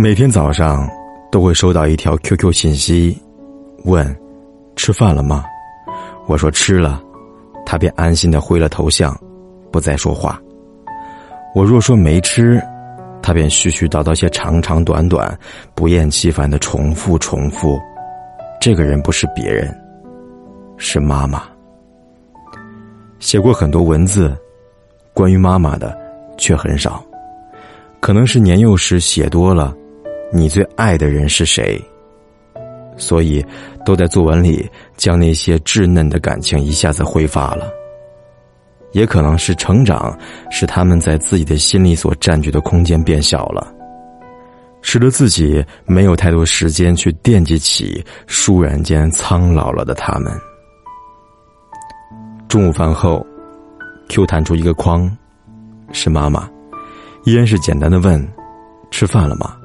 每天早上都会收到一条 QQ 信息，问：“吃饭了吗？”我说：“吃了。”他便安心的挥了头像，不再说话。我若说没吃，他便絮絮叨叨些长长短短，不厌其烦的重复重复。这个人不是别人，是妈妈。写过很多文字，关于妈妈的却很少，可能是年幼时写多了。你最爱的人是谁？所以都在作文里将那些稚嫩的感情一下子挥发了。也可能是成长使他们在自己的心里所占据的空间变小了，使得自己没有太多时间去惦记起倏然间苍老了的他们。中午饭后，Q 弹出一个框，是妈妈，依然是简单的问：“吃饭了吗？”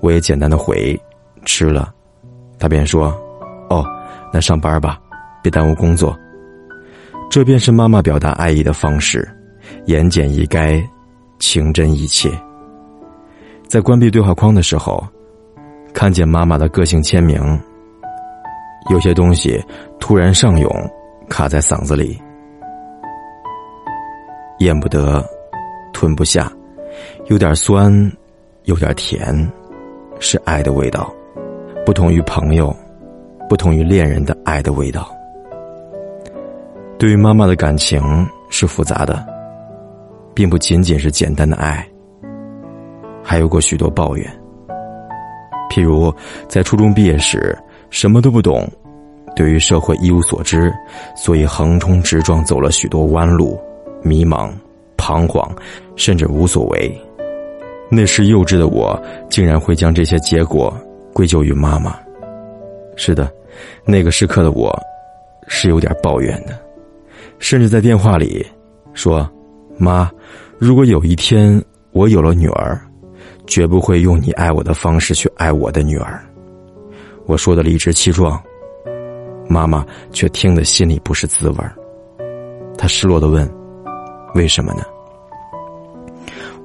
我也简单的回：“吃了。”他便说：“哦，那上班吧，别耽误工作。”这便是妈妈表达爱意的方式，言简意赅，情真意切。在关闭对话框的时候，看见妈妈的个性签名，有些东西突然上涌，卡在嗓子里，咽不得，吞不下，有点酸，有点甜，是爱的味道，不同于朋友，不同于恋人的爱的味道。对于妈妈的感情是复杂的，并不仅仅是简单的爱，还有过许多抱怨。譬如在初中毕业时，什么都不懂，对于社会一无所知，所以横冲直撞走了许多弯路，迷茫、彷徨，甚至无所谓。那时幼稚的我，竟然会将这些结果归咎于妈妈。是的，那个时刻的我，是有点抱怨的。甚至在电话里说：“妈，如果有一天我有了女儿，绝不会用你爱我的方式去爱我的女儿。”我说的理直气壮，妈妈却听得心里不是滋味儿。她失落的问：“为什么呢？”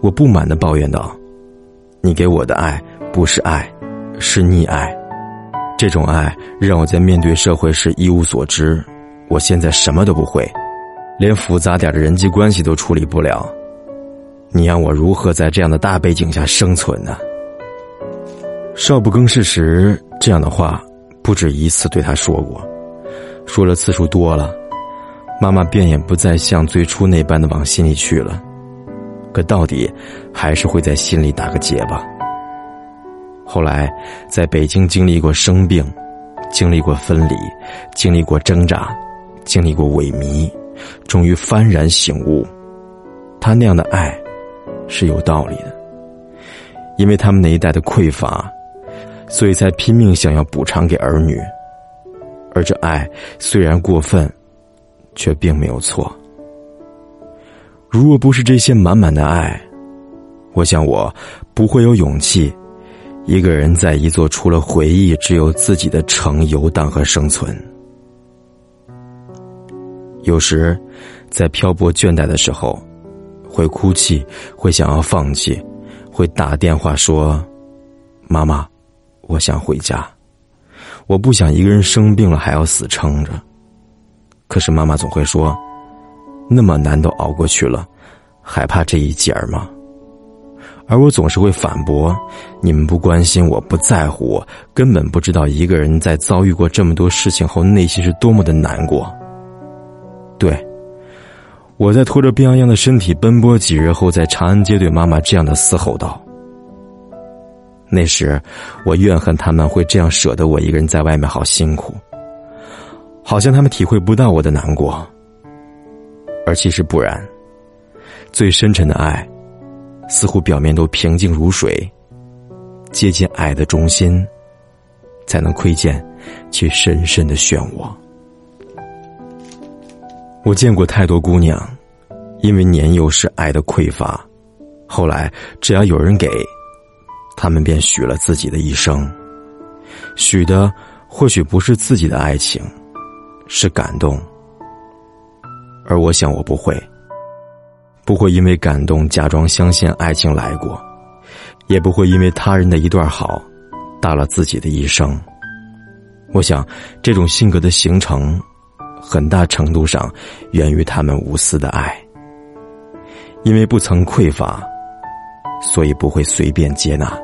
我不满的抱怨道：“你给我的爱不是爱，是溺爱。这种爱让我在面对社会时一无所知。”我现在什么都不会，连复杂点的人际关系都处理不了，你让我如何在这样的大背景下生存呢？少不更事时，这样的话不止一次对他说过，说了次数多了，妈妈便也不再像最初那般的往心里去了，可到底还是会在心里打个结吧。后来在北京经历过生病，经历过分离，经历过挣扎。经历过萎靡，终于幡然醒悟，他那样的爱是有道理的。因为他们那一代的匮乏，所以才拼命想要补偿给儿女。而这爱虽然过分，却并没有错。如果不是这些满满的爱，我想我不会有勇气，一个人在一座除了回忆只有自己的城游荡和生存。有时，在漂泊倦怠的时候，会哭泣，会想要放弃，会打电话说：“妈妈，我想回家，我不想一个人生病了还要死撑着。”可是妈妈总会说：“那么难都熬过去了，还怕这一截儿吗？”而我总是会反驳：“你们不关心我，不在乎我，根本不知道一个人在遭遇过这么多事情后，内心是多么的难过。”对，我在拖着病殃殃的身体奔波几日后，在长安街对妈妈这样的嘶吼道。那时，我怨恨他们会这样舍得我一个人在外面好辛苦，好像他们体会不到我的难过。而其实不然，最深沉的爱，似乎表面都平静如水，接近爱的中心，才能窥见其深深的漩涡。我见过太多姑娘，因为年幼时爱的匮乏，后来只要有人给，他们便许了自己的一生。许的或许不是自己的爱情，是感动。而我想，我不会，不会因为感动假装相信爱情来过，也不会因为他人的一段好，大了自己的一生。我想，这种性格的形成，很大程度上源于他们无私的爱。因为不曾匮乏，所以不会随便接纳，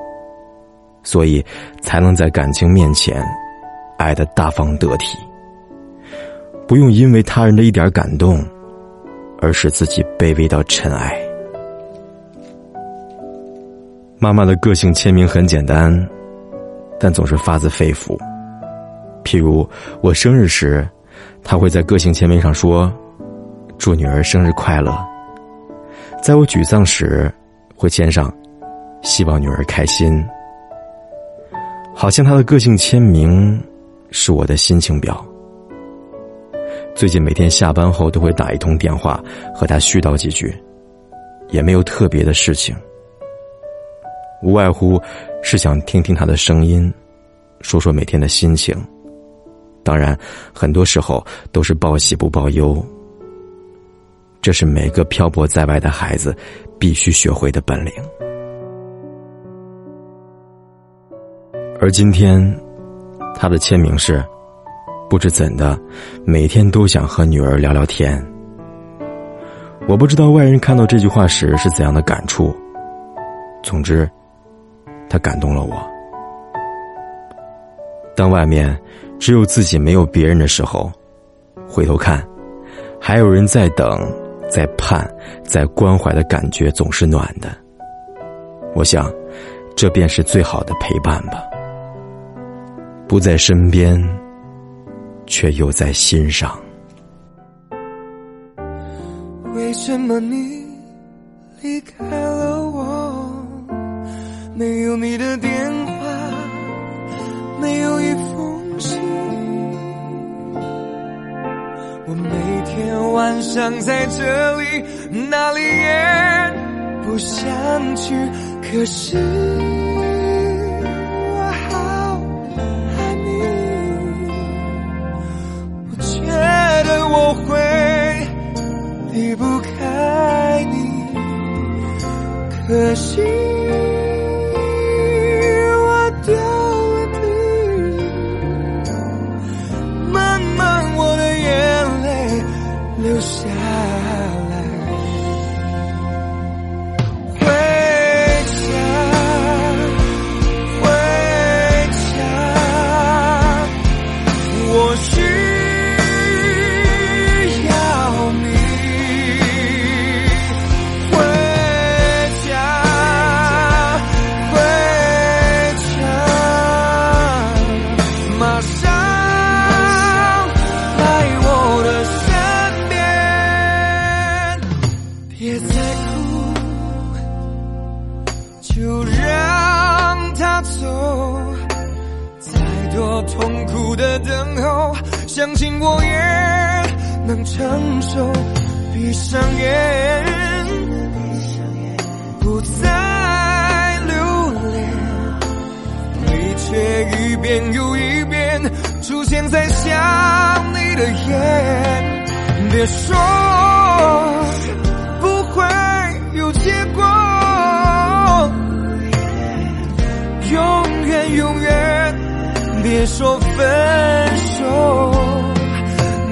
所以才能在感情面前爱的大方得体。不用因为他人的一点感动，而使自己卑微到尘埃。妈妈的个性签名很简单，但总是发自肺腑。譬如我生日时，她会在个性签名上说：“祝女儿生日快乐。”在我沮丧时，会签上“希望女儿开心”。好像她的个性签名是我的心情表。最近每天下班后都会打一通电话和他絮叨几句，也没有特别的事情，无外乎是想听听他的声音，说说每天的心情。当然，很多时候都是报喜不报忧。这是每个漂泊在外的孩子必须学会的本领。而今天，他的签名是：不知怎的，每天都想和女儿聊聊天。我不知道外人看到这句话时是怎样的感触。总之，他感动了我。当外面只有自己没有别人的时候，回头看，还有人在等。在盼，在关怀的感觉总是暖的。我想，这便是最好的陪伴吧。不在身边，却又在心上。为什么你离开了我？没有你的电话，没有一封信。我每天晚上在这里，哪里也不想去。可是可惜。就让他走，再多痛苦的等候，相信我也能承受。闭上眼，不再留恋，你却一遍又一遍出现在想你的眼。别说说分手，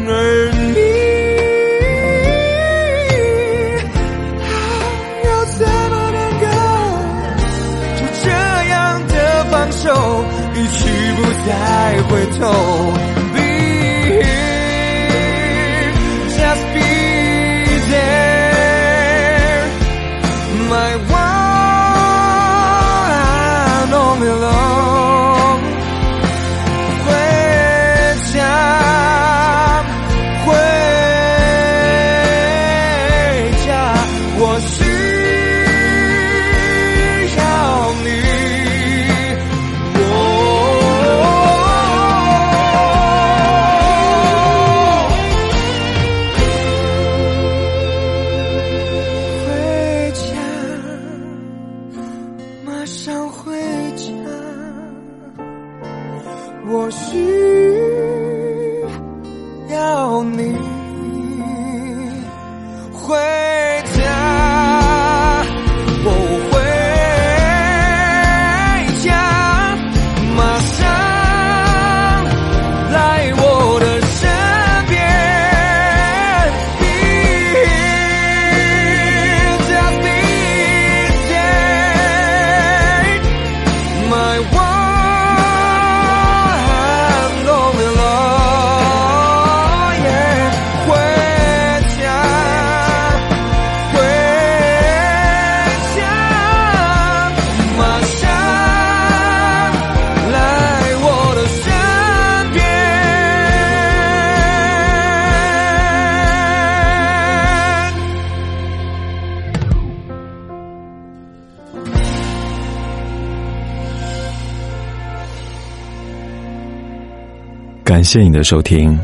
而你又怎么能够就这样的放手，一去不再回头。感谢你的收听。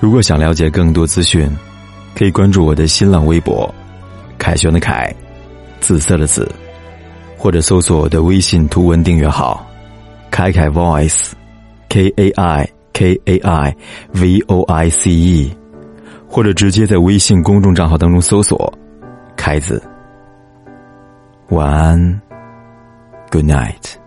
如果想了解更多资讯，可以关注我的新浪微博“凯旋的凯”，紫色的紫，或者搜索我的微信图文订阅号“凯凯 Voice”，K A I K A I V O I C E，或者直接在微信公众账号当中搜索“凯子”。晚安，Good night。